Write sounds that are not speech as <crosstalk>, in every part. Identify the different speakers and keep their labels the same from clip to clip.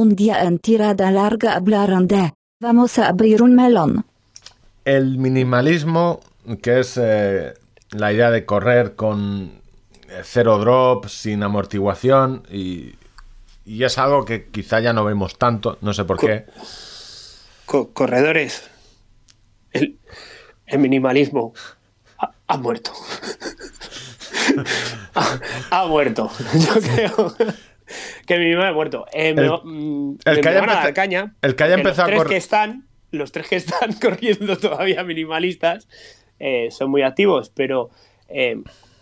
Speaker 1: Un día en tirada larga hablaron de, vamos a abrir un melón.
Speaker 2: El minimalismo, que es eh, la idea de correr con eh, cero drop, sin amortiguación, y, y es algo que quizá ya no vemos tanto, no sé por qué.
Speaker 3: Co- corredores. El, el minimalismo ha, ha muerto. <laughs> ha, ha muerto. <laughs> Yo creo que el minimalismo ha muerto. Eh, me,
Speaker 2: El- el
Speaker 3: me
Speaker 2: que haya
Speaker 3: van a dar
Speaker 2: empeza-
Speaker 3: caña.
Speaker 2: el que haya empezado a
Speaker 3: los tres
Speaker 2: correr-
Speaker 3: que están, los tres que están <laughs> corriendo todavía minimalistas eh, son muy activos, pero eh,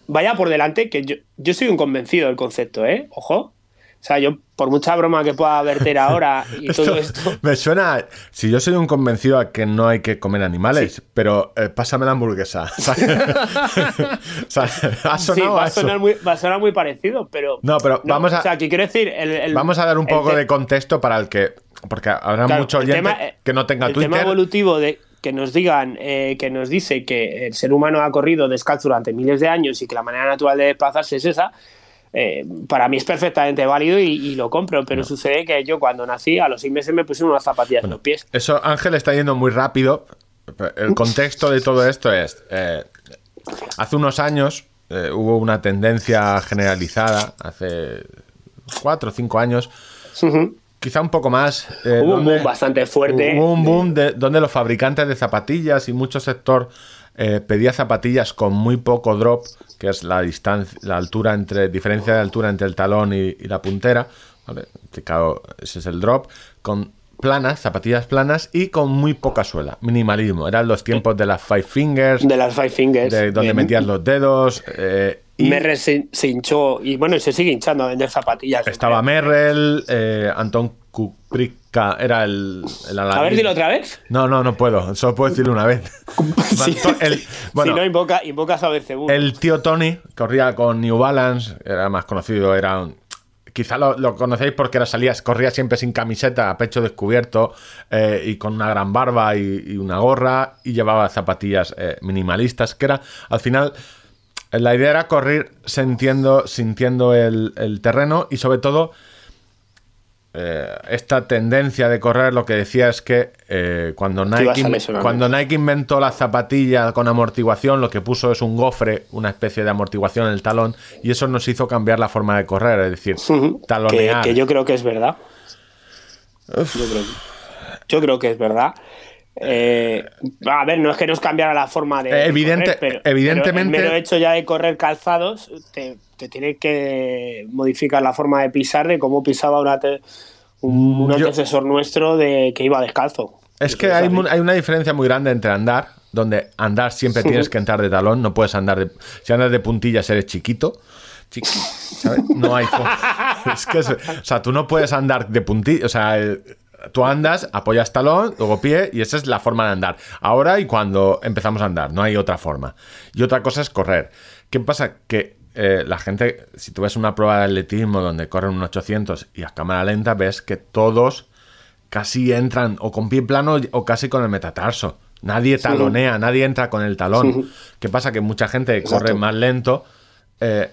Speaker 3: vaya por delante que yo, yo soy un convencido del concepto, ¿eh? Ojo. O sea, yo, por mucha broma que pueda verter <laughs> ahora y todo esto. <laughs>
Speaker 2: Me suena. Si yo soy un convencido a que no hay que comer animales, pero eh, pásame la hamburguesa. <laughs> o sea, ha
Speaker 3: Sí,
Speaker 2: sonado
Speaker 3: va
Speaker 2: a eso.
Speaker 3: sonar muy, va a sonar muy parecido, pero.
Speaker 2: No, pero vamos a-
Speaker 3: O sea, que quiero decir. el- el-
Speaker 2: Vamos a dar un
Speaker 3: el
Speaker 2: poco de contexto para el que. Porque habrá
Speaker 3: claro,
Speaker 2: mucho
Speaker 3: el
Speaker 2: oyente
Speaker 3: tema,
Speaker 2: que no tenga
Speaker 3: el tema
Speaker 2: Twitter.
Speaker 3: evolutivo de que nos digan, eh, que nos dice que el ser humano ha corrido descalzo durante miles de años y que la manera natural de desplazarse es esa. Eh, para mí es perfectamente válido y, y lo compro, pero sucede que yo cuando nací a los seis meses me pusieron unas zapatillas en los pies.
Speaker 2: Eso, Ángel está yendo muy rápido. El contexto de todo esto es. eh, hace unos años eh, hubo una tendencia generalizada, hace cuatro o cinco años, quizá un poco más.
Speaker 3: Hubo un boom bastante fuerte.
Speaker 2: Hubo un boom de, donde los fabricantes de zapatillas y mucho sector eh, pedía zapatillas con muy poco drop, que es la distancia, la altura entre, diferencia de altura entre el talón y, y la puntera, ¿vale? Que claro, ese es el drop, con planas, zapatillas planas y con muy poca suela, minimalismo. Eran los tiempos de las Five Fingers,
Speaker 3: De las Five Fingers.
Speaker 2: de donde metías los dedos. eh, y
Speaker 3: Merrell se hinchó y bueno, se sigue hinchando a vender zapatillas.
Speaker 2: estaba Merrell, eh, Anton Kuprika era el, el
Speaker 3: A ver, dilo otra vez.
Speaker 2: No, no, no puedo. Solo puedo decirlo una vez. <laughs> <laughs>
Speaker 3: Sí.
Speaker 2: El, <laughs> bueno,
Speaker 3: si no, invoca, invocas a Belcebú.
Speaker 2: el tío Tony corría con New Balance, era más conocido, era un- Quizá lo, lo conocéis porque era, salía, corría siempre sin camiseta, a pecho descubierto eh, y con una gran barba y, y una gorra y llevaba zapatillas eh, minimalistas, que era, al final, la idea era correr sintiendo, sintiendo el, el terreno y sobre todo eh, esta tendencia de correr lo que decía es que eh, cuando, Nike, cuando Nike inventó la zapatilla con amortiguación, lo que puso es un gofre, una especie de amortiguación en el talón, y eso nos hizo cambiar la forma de correr, es decir,
Speaker 3: que,
Speaker 2: talonear.
Speaker 3: que yo creo que es verdad. Yo creo, yo creo que es verdad. Eh, a ver, no es que nos cambiara la forma de. de
Speaker 2: Evidente-
Speaker 3: correr, pero-
Speaker 2: evidentemente-
Speaker 3: pero el mero hecho ya de correr calzados te, te tiene que modificar la forma de pisar de cómo pisaba una te- un, un
Speaker 2: Mm, Yo-
Speaker 3: antecesor nuestro de que iba descalzo.
Speaker 2: Es que hay, hay una diferencia muy grande entre andar, donde andar siempre tienes que entrar de talón, no puedes andar de... Si andas de puntillas eres chiquito. chiqui- ¿sabes? No hay forma. <laughs> Es que o sea, tú no puedes andar de puntillas. O sea, eh, tú andas, apoyas talón, luego pie, y esa es la forma de andar. Ahora y cuando empezamos a andar, no hay otra forma. Y otra cosa es correr. ¿Qué pasa? Que eh, la gente, si tú ves una prueba de atletismo donde corren un 800 y a cámara lenta, ves que todos casi entran o con pie plano o casi con el metatarso. Nadie talonea, nadie entra con el talón. ¿Qué pasa? Que mucha gente corre más lento. eh,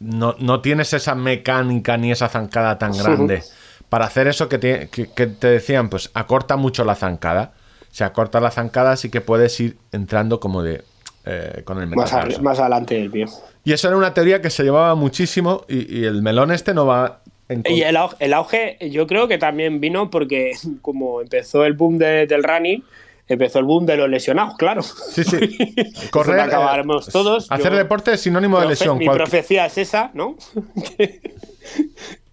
Speaker 2: no, no tienes esa mecánica ni esa zancada tan grande. Para hacer eso que te, que- que te decían, pues acorta mucho la zancada. Se acorta la zancada, así que puedes ir entrando como de eh, con el
Speaker 3: Más, a- más adelante del pie.
Speaker 2: Y eso era una teoría que se llevaba muchísimo y, y el melón este no va en
Speaker 3: Y el auge, el auge, yo creo que también vino porque <laughs> como empezó el boom de- del running, empezó el boom de los lesionados, claro.
Speaker 2: Sí, sí. <laughs>
Speaker 3: Correr,
Speaker 2: Correr.
Speaker 3: acabaremos
Speaker 2: eh,
Speaker 3: todos.
Speaker 2: Hacer
Speaker 3: Yo-
Speaker 2: deporte es sinónimo de lesión.
Speaker 3: Mi profecía es esa, ¿no? <laughs>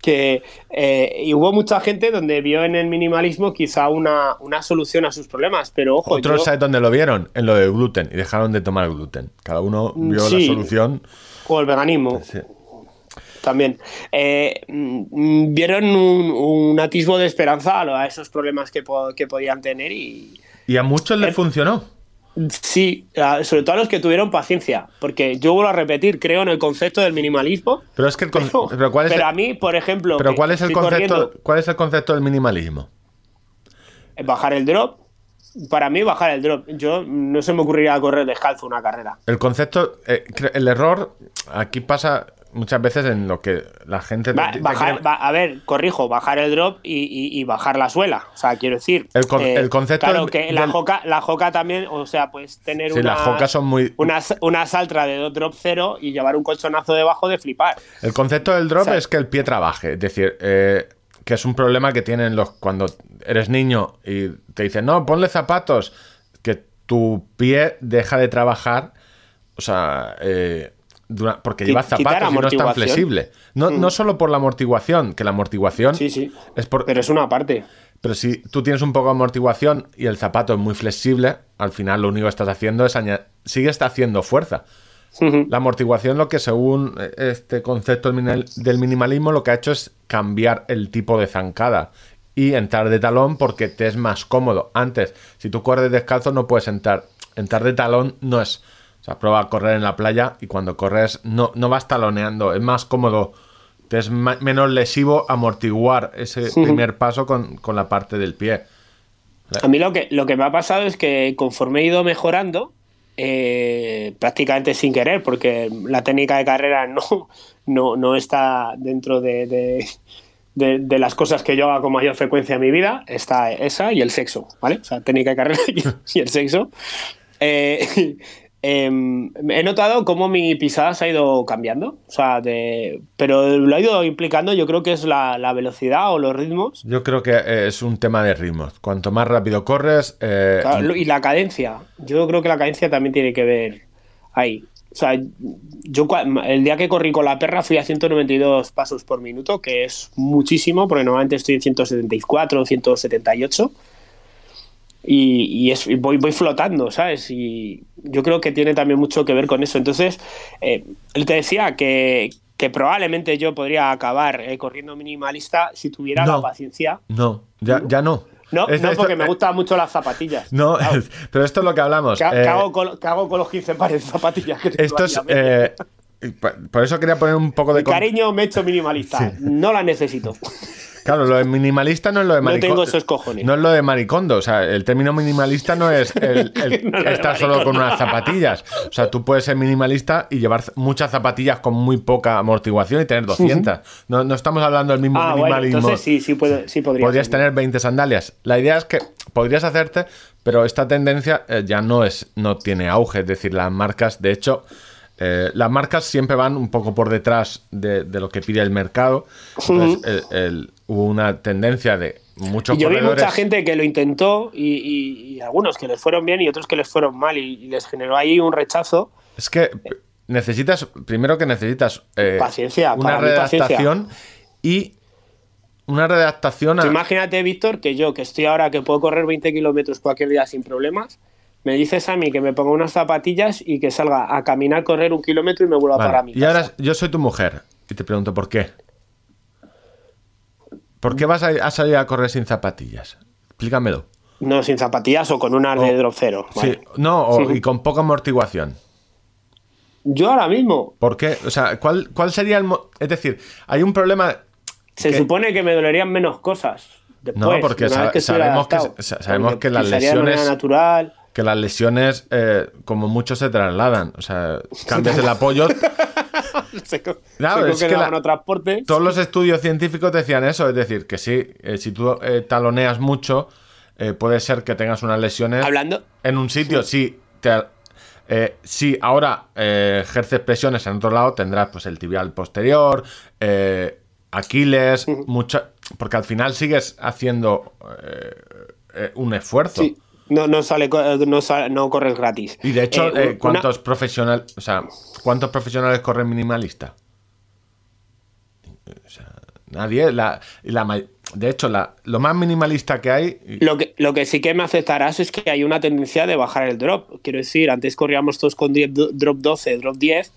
Speaker 3: que eh, y hubo mucha gente donde vio en el minimalismo quizá una, una solución a sus problemas, pero ojo,
Speaker 2: Otros,
Speaker 3: yo-
Speaker 2: ¿sabes dónde lo vieron? En lo de gluten y dejaron de tomar gluten. Cada uno vio la solución.
Speaker 3: o el veganismo
Speaker 2: Sí.
Speaker 3: también. Eh, mm, vieron un, un atisbo de esperanza a, esos problemas que, po- que podían tener y,
Speaker 2: Y a muchos les
Speaker 3: Eh,
Speaker 2: funcionó.
Speaker 3: Sí, sobre todo a los que tuvieron paciencia, porque yo vuelvo a repetir, creo en el concepto del minimalismo.
Speaker 2: Pero es que el
Speaker 3: Pero,
Speaker 2: pero ¿cuál es
Speaker 3: pero
Speaker 2: el-
Speaker 3: a mí, por ejemplo,
Speaker 2: Pero ¿cuál es el concepto?
Speaker 3: corriendo,
Speaker 2: ¿Cuál es el concepto del minimalismo?
Speaker 3: eh, bajar el drop, para mí bajar el drop. Yo no se me ocurriría correr descalzo una carrera.
Speaker 2: El concepto, eh, el error, aquí pasa, muchas veces en lo que la gente...
Speaker 3: Bajar- a ver, corrijo, bajar el drop y, y- y bajar la suela. O sea, quiero decir. eh,
Speaker 2: El con- el concepto
Speaker 3: Claro,
Speaker 2: del-
Speaker 3: que la joca, la joca también, o sea, puedes tener
Speaker 2: Sí,
Speaker 3: una.
Speaker 2: las jocas son muy-
Speaker 3: Una, una saltra de drop cero y llevar un colchonazo debajo de flipar.
Speaker 2: El concepto del drop
Speaker 3: O sea-
Speaker 2: es que el pie trabaje, es decir, eh, que es un problema que tienen los cuando eres niño y te dicen, no, ponle zapatos, que tu pie deja de trabajar, o sea, eh, dura- porque
Speaker 3: quitar
Speaker 2: zapatos y no es tan flexible. No, no solo por la amortiguación, que la amortiguación
Speaker 3: Sí, sí.
Speaker 2: es por...
Speaker 3: Pero es una parte.
Speaker 2: Pero si tú tienes un poco de amortiguación y el zapato es muy flexible, al final lo único que estás haciendo es añadir... Sigues haciendo fuerza. La amortiguación, lo que según eh, este concepto del minimalismo, lo que ha hecho es cambiar el tipo de zancada y entrar de talón porque te es más cómodo. Antes, si tú corres descalzo, no puedes entrar. Entrar de talón no es. O sea, prueba a correr en la playa y cuando corres no, no vas taloneando. Es más cómodo, te es menos lesivo amortiguar ese primer paso con, con la parte del pie.
Speaker 3: A mí lo que, lo que me ha pasado es que conforme he ido mejorando, eh, prácticamente sin querer, porque la técnica de carrera no, no, no está dentro de, de- de- de las cosas que yo haga con mayor frecuencia en mi vida, está esa y el sexo, ¿vale? O sea, técnica de carrera y, <laughs> y el sexo. Eh, em, he notado cómo mi pisada se ha ido cambiando, o sea, de, pero lo ha ido implicando, yo creo que es la, la velocidad o los ritmos
Speaker 2: Yo creo que eh, es un tema de ritmos. Cuanto más rápido corres, eh,
Speaker 3: Claro, y la cadencia. Yo creo que la cadencia también tiene que ver ahí. O sea, yo el día que corrí con la perra fui a 192 pasos por minuto, que es muchísimo, porque normalmente estoy en 174 178. Y, y es, y voy, voy flotando, ¿sabes? Y yo creo que tiene también mucho que ver con eso. Entonces, eh, él te decía que, que probablemente yo podría acabar eh, corriendo minimalista si tuviera
Speaker 2: No.
Speaker 3: la paciencia.
Speaker 2: no, ya, ya no.
Speaker 3: No,
Speaker 2: Esto-
Speaker 3: no
Speaker 2: esto-
Speaker 3: porque me
Speaker 2: eh,
Speaker 3: gustan mucho las zapatillas.
Speaker 2: No,
Speaker 3: Claro. <laughs>
Speaker 2: pero esto es lo que hablamos.
Speaker 3: ¿Qué,
Speaker 2: eh,
Speaker 3: qué hago con, qué hago con los 15 pares de zapatillas que tengo
Speaker 2: esto
Speaker 3: ahí
Speaker 2: es.
Speaker 3: a medio?
Speaker 2: eh, y por eso quería poner un poco de.
Speaker 3: Mi cariño me he hecho minimalista. No la necesito. <laughs>
Speaker 2: Claro, lo de minimalista no es lo de
Speaker 3: No
Speaker 2: maricondo.
Speaker 3: tengo esos cojones.
Speaker 2: No es lo de maricondo. O sea, el término minimalista no es el, <laughs>
Speaker 3: No
Speaker 2: estar solo con unas zapatillas. O sea, tú puedes ser minimalista y llevar muchas zapatillas con muy poca amortiguación y tener 200. no, no estamos hablando del mismo
Speaker 3: Ah, bueno,
Speaker 2: minimalismo.
Speaker 3: entonces sí, sí, puedo, sí podría.
Speaker 2: podrías
Speaker 3: ser.
Speaker 2: tener 20 sandalias. La idea es que podrías hacerte, pero esta tendencia eh, ya no es, no tiene auge. Es decir, las marcas, de hecho, eh, las marcas siempre van un poco por detrás de, de lo que pide el mercado. Entonces, el- el- hubo una tendencia de muchos
Speaker 3: Y yo vi mucha gente que lo intentó y, y- y algunos que les fueron bien y otros que les fueron mal y, les generó ahí un rechazo.
Speaker 2: Es que necesitas, primero que necesitas eh,
Speaker 3: Paciencia,
Speaker 2: una
Speaker 3: mí, paciencia.
Speaker 2: redactación y una redactación a-
Speaker 3: imagínate, Víctor, que yo, que estoy ahora que puedo correr 20 kilómetros cualquier día sin problemas, me dices a mí que me ponga unas zapatillas y que salga a caminar, correr un kilómetro y me vuelva
Speaker 2: Vale,
Speaker 3: para mi
Speaker 2: Y ahora yo soy tu mujer y te pregunto por qué. ¿Por qué vas a, a salir a correr sin zapatillas? Explícamelo.
Speaker 3: No, sin zapatillas o con unas de
Speaker 2: O-
Speaker 3: drop cero.
Speaker 2: Sí,
Speaker 3: vale.
Speaker 2: no, o-
Speaker 3: Sí.
Speaker 2: y con poca amortiguación.
Speaker 3: Yo ahora mismo,
Speaker 2: ¿Por qué? O sea, ¿cuál, cuál sería el... Es decir, hay un problema...
Speaker 3: se supone que me dolerían menos cosas. Después,
Speaker 2: No, porque
Speaker 3: una que
Speaker 2: sabemos que-
Speaker 3: adaptado.
Speaker 2: sabemos
Speaker 3: Porque
Speaker 2: que las
Speaker 3: de
Speaker 2: lesiones-
Speaker 3: natural.
Speaker 2: Que las lesiones, eh, como mucho, se trasladan. O sea, cambias el apoyo... <laughs> <laughs>
Speaker 3: se
Speaker 2: Claro,
Speaker 3: se
Speaker 2: es que la-. Todos los estudios científicos decían eso, es decir, que sí, eh, si tú eh, taloneas mucho, eh, puede ser que tengas unas lesiones
Speaker 3: Hablando,
Speaker 2: en un sitio. Si, te, eh, si ahora ejerces presiones en otro lado, tendrás pues el tibial posterior, Aquiles, mucha, porque al final sigues haciendo un esfuerzo.
Speaker 3: sí, no, no sale, co- no, sale- no corres gratis.
Speaker 2: Y de hecho,
Speaker 3: Eh,
Speaker 2: eh,
Speaker 3: una-
Speaker 2: ¿cuántos profesionales, o sea, cuántos profesionales corren minimalista? O sea, nadie. La, la de hecho, la, lo más minimalista que hay.
Speaker 3: Lo que, lo que sí que me aceptarás es que hay una tendencia de bajar el drop. Quiero decir, antes corríamos todos con 10 do- drop 12, drop 10,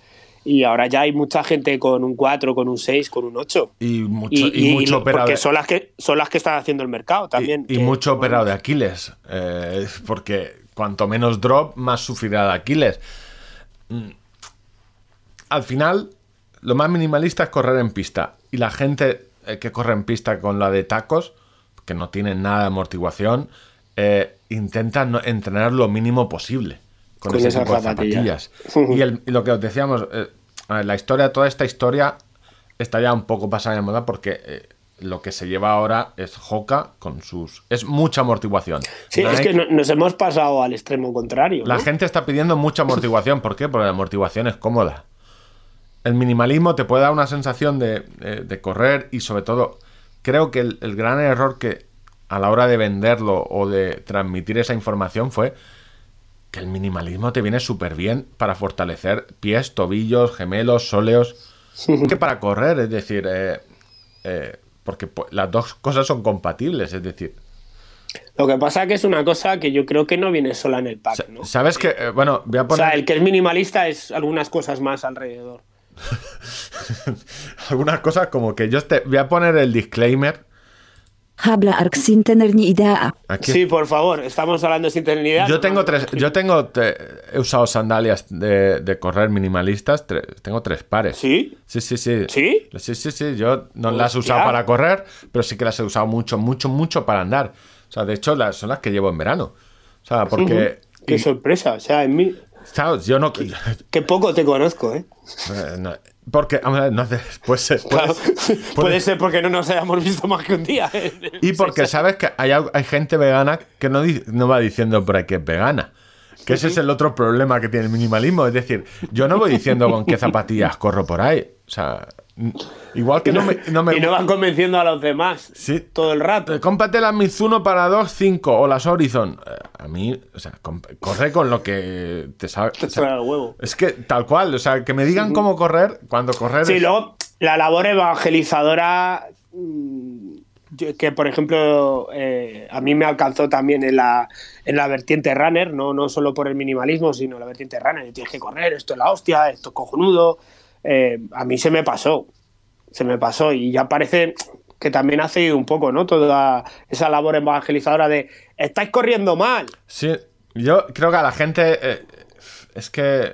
Speaker 3: y ahora ya hay mucha gente con un 4, con un 6, con un 8.
Speaker 2: Y mucho,
Speaker 3: Y,
Speaker 2: y
Speaker 3: y-
Speaker 2: mucho
Speaker 3: y-
Speaker 2: operado.
Speaker 3: porque son las que son las que están haciendo el mercado también.
Speaker 2: y,
Speaker 3: que-
Speaker 2: mucho operado de Aquiles. eh, porque cuanto menos drop, más sufrirá de Aquiles. Mm. Al final, lo más minimalista es correr en pista. Y la gente eh, que corre en pista con la de tacos, que no tienen nada de amortiguación, eh, intenta no- entrenar lo mínimo posible con,
Speaker 3: esas zapatillas.
Speaker 2: zapatillas. y, el- y lo que os decíamos, eh, la historia, toda esta historia está ya un poco pasada de moda porque eh, lo que se lleva ahora es Hoka con sus. Es mucha amortiguación.
Speaker 3: Sí, es que no- nos hemos pasado al extremo contrario.
Speaker 2: La
Speaker 3: ¿no?
Speaker 2: gente está pidiendo mucha amortiguación. ¿Por qué? Porque la amortiguación es cómoda. El minimalismo te puede dar una sensación de, de- de correr y sobre todo creo que el, el gran error que a la hora de venderlo o de transmitir esa información fue que el minimalismo te viene súper bien para fortalecer pies, tobillos, gemelos, sóleos, que para correr, es decir, eh, eh, porque las dos cosas son compatibles, es decir,
Speaker 3: Lo que pasa que es una cosa que yo creo que no viene sola en el pack, ¿no?
Speaker 2: ¿sabes que eh, Bueno, voy a
Speaker 3: O
Speaker 2: poner...
Speaker 3: sea, el que es minimalista es algunas cosas más alrededor. <laughs>
Speaker 2: algunas cosas como que yo te voy a poner el disclaimer
Speaker 1: Habla ark sin tener ni idea.
Speaker 2: aquí.
Speaker 3: Sí, por favor, estamos hablando sin tener ni idea.
Speaker 2: yo
Speaker 3: no,
Speaker 2: tengo tres, yo tengo te- he usado sandalias de, de correr minimalistas, tre- tengo tres pares.
Speaker 3: ¿Sí?
Speaker 2: Sí, sí, sí.
Speaker 3: ¿Sí?
Speaker 2: Sí, sí, sí. Yo no las he usado para correr, pero sí que las he usado mucho, mucho, mucho para andar. O sea, de hecho, las, son las que llevo en verano. O sea, porque. <laughs>
Speaker 3: Qué
Speaker 2: y-
Speaker 3: sorpresa, o sea, en mí...
Speaker 2: ¿sabes? Yo no.
Speaker 3: Qué <laughs> poco te conozco, ¿eh?
Speaker 2: eh, no, porque, hombre, no <laughs> puede ser- puede-
Speaker 3: Claro.
Speaker 2: puede- <laughs>
Speaker 3: Puede ser porque no nos hayamos visto más que un día.
Speaker 2: Y porque sabes que hay, hay gente vegana que no, no va diciendo por ahí que es vegana. Que ese es el otro problema que tiene el minimalismo. Es decir, yo no voy diciendo con qué zapatillas corro por ahí. O sea, igual que no me, no me
Speaker 3: y no van convenciendo a los demás
Speaker 2: Sí.
Speaker 3: todo el rato.
Speaker 2: Eh, Cómprate las Mizuno para 2.5 o las Horizon. Eh, A mí, o sea, corre con lo que te sabe.
Speaker 3: Te
Speaker 2: o sea,
Speaker 3: el huevo.
Speaker 2: es que tal cual, o sea, que me digan cómo correr cuando correr.
Speaker 3: Sí,
Speaker 2: es-
Speaker 3: luego la labor evangelizadora mm, que por ejemplo eh, a mí me alcanzó también en la, en la vertiente runner, no, no solo por el minimalismo, sino la vertiente runner, tienes que correr, esto es la hostia, esto es cojonudo, eh, a mí se me pasó, se me pasó y ya parece que también ha seguido un poco, ¿no? Toda esa labor evangelizadora de estáis corriendo mal.
Speaker 2: Sí, yo creo que a la gente. eh, es que.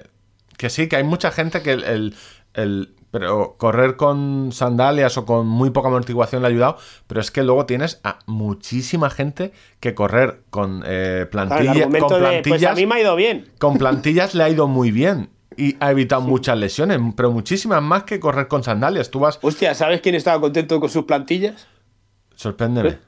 Speaker 2: Que sí, que hay mucha gente que el. el- el- pero correr con sandalias o con muy poca amortiguación le ha ayudado. Pero es que luego tienes a muchísima gente que correr con eh,
Speaker 3: Claro, el
Speaker 2: con
Speaker 3: de, pues a
Speaker 2: plantillas.
Speaker 3: mí me ha ido bien.
Speaker 2: con plantillas le ha ido muy bien. Y ha evitado muchas lesiones, pero muchísimas más que correr con sandalias. Tú vas.
Speaker 3: Hostia, ¿sabes quién estaba contento con sus plantillas?
Speaker 2: Sorpréndeme.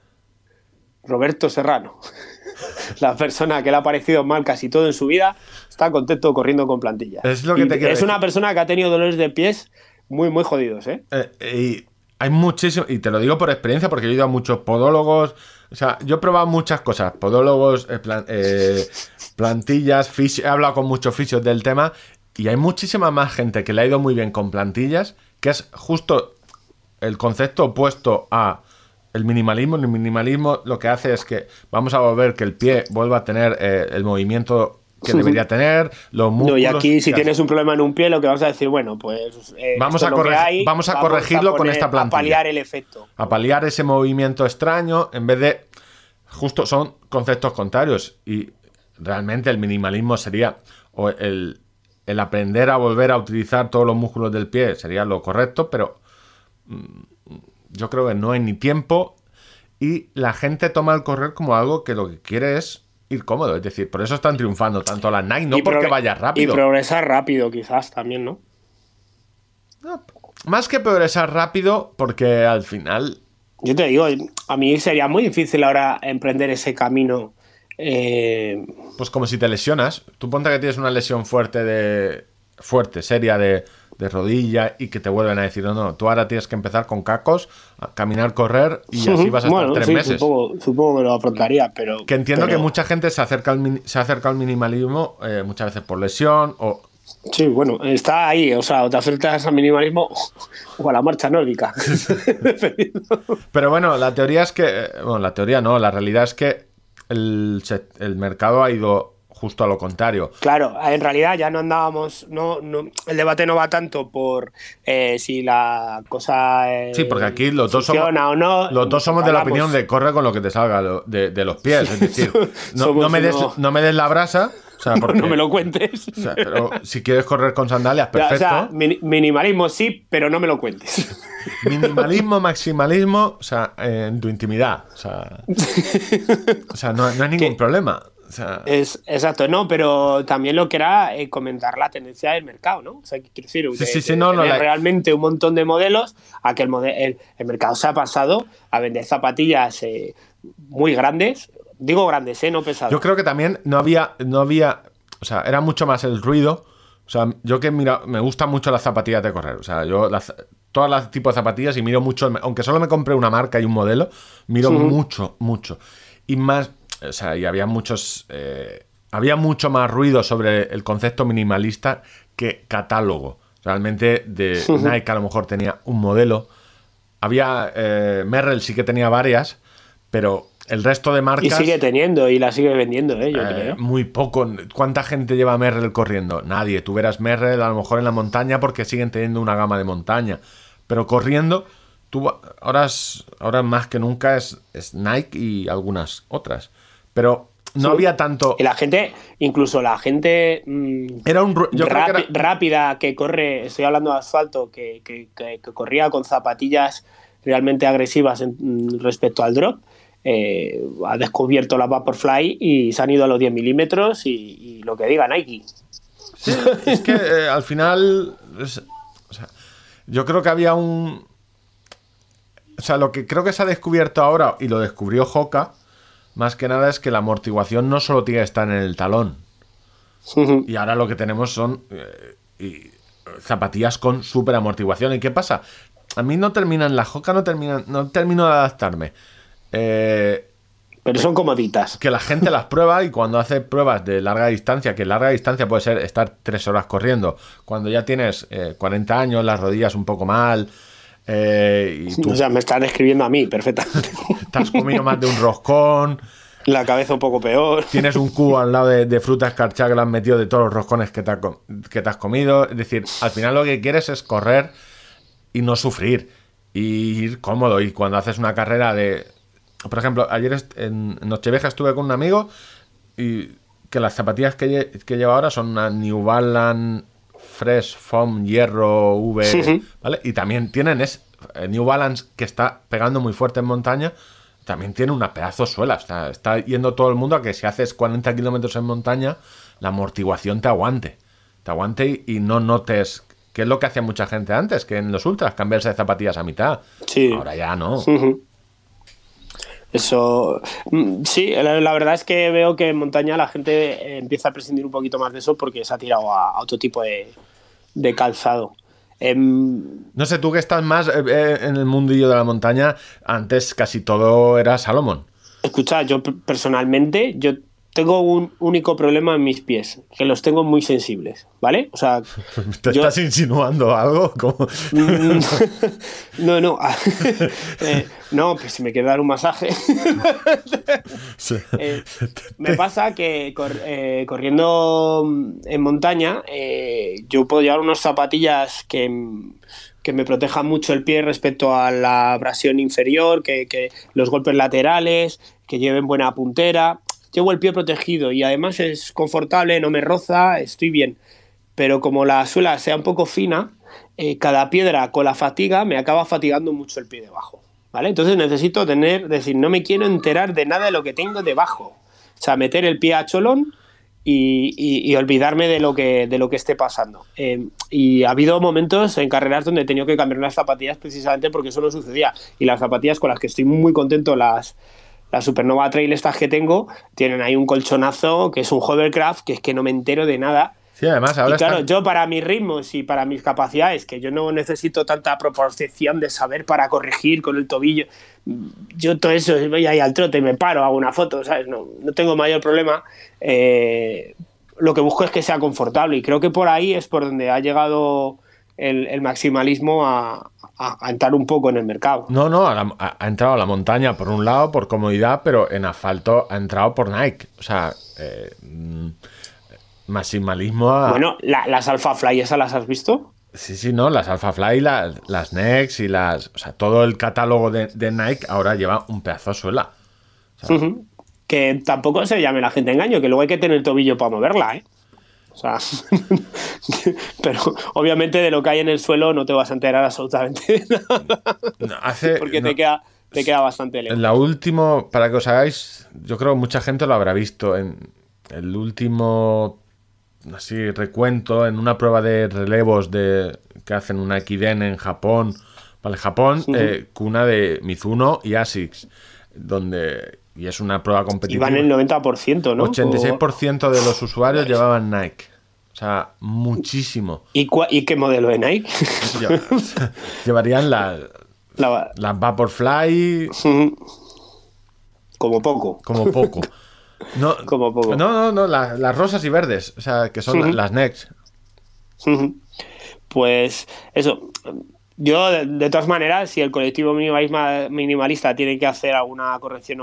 Speaker 3: Roberto Serrano. <laughs> La persona que le ha parecido mal casi todo en su vida está contento corriendo con plantillas.
Speaker 2: Es lo que
Speaker 3: Y
Speaker 2: te quiero
Speaker 3: Es
Speaker 2: decir.
Speaker 3: una persona que ha tenido dolores de pies muy, muy jodidos, ¿eh?
Speaker 2: Eh, y hay muchísimo, y te lo digo por experiencia, porque yo he ido a muchos podólogos. O sea, yo he probado muchas cosas: podólogos, eh, plan- eh, <laughs> plantillas, fisi- he hablado con muchos fisios del tema. Y hay muchísima más gente que le ha ido muy bien con plantillas, que es justo el concepto opuesto a el minimalismo. El minimalismo lo que hace es que vamos a volver que el pie vuelva a tener eh, el movimiento que debería tener, los músculos.
Speaker 3: No, y aquí, si tienes un problema en un pie, lo que vas a decir, bueno, pues. eh,
Speaker 2: Vamos a
Speaker 3: es lo que
Speaker 2: correg-
Speaker 3: hay,
Speaker 2: vamos a corregirlo con
Speaker 3: poner-
Speaker 2: esta plantilla.
Speaker 3: A paliar el efecto.
Speaker 2: a paliar ese movimiento extraño en vez de justo son conceptos contrarios y realmente el minimalismo sería o el, el aprender a volver a utilizar todos los músculos del pie sería lo correcto pero mm, yo creo que no hay ni tiempo y la gente toma el correr como algo que lo que quiere es ir cómodo es decir por eso están triunfando tanto las Nike no
Speaker 3: Y
Speaker 2: porque vaya rápido
Speaker 3: Y progresar rápido, quizás también, ¿no?
Speaker 2: más que progresar rápido porque al final
Speaker 3: Yo te digo, a mí sería muy difícil ahora emprender ese camino. Eh,
Speaker 2: Pues como si te lesionas. Tú ponte que tienes una lesión fuerte de. fuerte, seria de, de rodilla y que te vuelven a decir, no, no, tú ahora tienes que empezar con cacos, a caminar, correr y así vas a estar
Speaker 3: bueno,
Speaker 2: tres
Speaker 3: sí,
Speaker 2: meses.
Speaker 3: Supongo, supongo que lo afrontaría, pero.
Speaker 2: Que entiendo
Speaker 3: pero-
Speaker 2: que mucha gente se acerca al, se acerca al minimalismo eh, muchas veces por lesión o.
Speaker 3: Sí, bueno, está ahí, o sea, o te acercas al minimalismo o a la marcha nórdica. <laughs> <laughs>
Speaker 2: Pero bueno, la teoría es que. eh, Bueno, la teoría no, la realidad es que el, el mercado ha ido justo a lo contrario.
Speaker 3: claro, en realidad ya no andábamos, no, no, el debate no va tanto por eh, si la cosa eh,
Speaker 2: Sí, porque aquí los dos somos,
Speaker 3: funciona o no.
Speaker 2: los dos somos de la opinión de corre con lo que te salga de, de los pies. Es decir, <laughs> no,
Speaker 3: Somos
Speaker 2: no me des, no me des la brasa. O sea, <laughs> porque,
Speaker 3: No me lo cuentes.
Speaker 2: o sea, pero si quieres correr con sandalias, perfecto.
Speaker 3: O sea, mini- minimalismo sí, pero no me lo cuentes. <laughs>
Speaker 2: Minimalismo, maximalismo, o sea, eh, en tu intimidad. O sea, <laughs> o sea, no, no hay ningún
Speaker 3: ¿Qué?
Speaker 2: problema. O sea,
Speaker 3: Es, exacto, no, pero también lo que era eh, comentar la tendencia del mercado, ¿no? O sea, quiero decir,
Speaker 2: Sí,
Speaker 3: de-
Speaker 2: sí, sí,
Speaker 3: de
Speaker 2: no, no,
Speaker 3: tener
Speaker 2: la-
Speaker 3: realmente un montón de modelos a que el, mode- el, el mercado se ha pasado a vender zapatillas eh, muy grandes, digo grandes, ¿eh? No pesadas.
Speaker 2: Yo creo que también no había, no había, o sea, era mucho más el ruido. O sea, yo que mira, me gustan mucho las zapatillas de correr. O sea, yo las, todas las tipos de zapatillas y miro mucho, aunque solo me compré una marca y un modelo, miro mucho, mucho. Y más, o sea, y había muchos, eh, había mucho más ruido sobre el concepto minimalista que catálogo. Realmente de <laughs> Nike a lo mejor tenía un modelo. Había, eh, Merrell sí que tenía varias, pero el resto de marcas...
Speaker 3: y sigue teniendo y la sigue vendiendo, ¿eh? Yo
Speaker 2: Eh,
Speaker 3: creo.
Speaker 2: muy poco. ¿Cuánta gente lleva Merrell corriendo? Nadie. Tú verás Merrell a lo mejor en la montaña porque siguen teniendo una gama de montaña. Pero corriendo, tú ahora, es- ahora más que nunca es, es Nike y algunas otras. Pero no
Speaker 3: Sí.
Speaker 2: había tanto.
Speaker 3: Y la gente, incluso la gente mm,
Speaker 2: Era un. Yo creo que era-
Speaker 3: rápida que corre, estoy hablando de asfalto, que, que- que- que corría con zapatillas realmente agresivas en- mm, respecto al drop, eh, ha descubierto la Vaporfly y se han ido a los 10 milímetros y, y lo que diga Nike.
Speaker 2: Es que eh, al final. es- o sea, yo creo que había un. O sea, lo que creo que se ha descubierto ahora, y lo descubrió Hoka, más que nada es que la amortiguación no solo tiene que estar en el talón. Y ahora lo que tenemos son eh, y- zapatillas con super amortiguación. ¿Y qué pasa? A mí no terminan, la Hoka no terminan, no termino de adaptarme. Eh,
Speaker 3: Pero son comoditas.
Speaker 2: que la gente las prueba y cuando hace pruebas de larga distancia, que larga distancia puede ser estar tres horas corriendo, cuando ya tienes eh, 40 años, las rodillas un poco mal, eh, y tú
Speaker 3: O sea, me están escribiendo a mí perfectamente. <laughs>
Speaker 2: te has comido más de un roscón,
Speaker 3: la cabeza un poco peor.
Speaker 2: tienes un cubo al lado de, de fruta escarchada que le has metido de todos los roscones que te, ha co- que te has comido. Es decir, al final lo que quieres es correr y no sufrir, y ir cómodo. Y cuando haces una carrera de... Por ejemplo, ayer en Nochevieja estuve con un amigo y que las zapatillas que, lle- que lleva ahora son una New Balance Fresh Foam Hierro V. ¿vale? Y también tienen es eh, New Balance que está pegando muy fuerte en montaña, también tiene una pedazo suela. Está, está yendo todo el mundo a que si haces 40 kilómetros en montaña, la amortiguación te aguante. Te aguante y, y no notes, que es lo que hacía mucha gente antes, que en los ultras cambiarse de zapatillas a mitad.
Speaker 3: Sí.
Speaker 2: Ahora ya no.
Speaker 3: Eso, mm, sí, la, la verdad es que veo que en montaña la gente eh, empieza a prescindir un poquito más de eso porque se ha tirado a, a otro tipo de, de calzado. Em,
Speaker 2: No sé, tú que estás más eh, eh, en el mundillo de la montaña, antes casi todo era Salomón.
Speaker 3: escucha, yo personalmente, yo tengo un único problema en mis pies, que los tengo muy sensibles, ¿vale? O sea, <laughs>
Speaker 2: ¿Te
Speaker 3: Yo-
Speaker 2: estás insinuando algo?
Speaker 3: Mm, <laughs> no, no, <laughs> eh, no, pues si me quiero dar un masaje.
Speaker 2: Sí.
Speaker 3: Eh, me pasa que cor- eh, corriendo en montaña, yo puedo llevar unas zapatillas que, que me protejan mucho el pie respecto a la abrasión inferior, que, que los golpes laterales, que lleven buena puntera. Llevo el pie protegido y además es confortable, no me roza, estoy bien. Pero como la suela sea un poco fina, eh, cada piedra con la fatiga me acaba fatigando mucho el pie debajo. ¿Vale? Entonces necesito tener, decir, no me quiero enterar de nada de lo que tengo debajo. O sea, meter el pie a cholón y, olvidarme de lo que, de lo que esté pasando. Eh, y ha habido momentos en carreras donde he tenido que cambiar las zapatillas precisamente porque eso no sucedía. Y las zapatillas con las que estoy muy contento, las, las Supernova Trail estas que tengo, tienen ahí un colchonazo que es un hovercraft, que es que no me entero de nada.
Speaker 2: Sí, además ahora
Speaker 3: Y claro, yo para mis ritmos y para mis capacidades, que yo no necesito tanta proporción de saber para corregir con el tobillo, yo todo eso, voy ahí al trote, me paro, hago una foto, ¿sabes? No, no tengo mayor problema. Eh, lo que busco es que sea confortable y creo que por ahí es por donde ha llegado el, el maximalismo a, a- a entrar un poco en el mercado.
Speaker 2: No, no, ha, entrado a la montaña por un lado, por comodidad, pero en asfalto ha entrado por Nike. O sea, eh, maximalismo a...
Speaker 3: Bueno, la- las Alpha Fly, ¿esas las has visto?
Speaker 2: Sí, sí, no, las Alpha Fly, las, las Next y las... O sea, todo el catálogo de, de Nike ahora lleva un pedazo de suela.
Speaker 3: Que tampoco se llame la gente engaño, que luego hay que tener el tobillo para moverla, ¿eh? O sea, <laughs> pero obviamente de lo que hay en el suelo no te vas a enterar absolutamente de nada.
Speaker 2: No, Hace,
Speaker 3: Porque
Speaker 2: no,
Speaker 3: te, queda, te queda bastante lejos.
Speaker 2: En la última, para que os hagáis, yo creo que mucha gente lo habrá visto en el último así recuento en una prueba de relevos de que hacen una Ekiden en Japón. Vale, Japón, eh, cuna de Mizuno y Asics, donde y es una prueba competitiva.
Speaker 3: Iban el 90%, ¿no?
Speaker 2: 86% de los usuarios llevaban Nike. O sea, muchísimo.
Speaker 3: ¿Y, ¿Y qué modelo de Nike? <laughs>
Speaker 2: Llevarían la,
Speaker 3: la...
Speaker 2: las Vaporfly. <laughs>
Speaker 3: Como poco.
Speaker 2: Como poco. No, <laughs>
Speaker 3: Como poco.
Speaker 2: No, no, no, las rosas y verdes. O sea, que son las Next.
Speaker 3: Pues eso. Yo, de, todas maneras, si el colectivo minimalista tiene que hacer alguna corrección,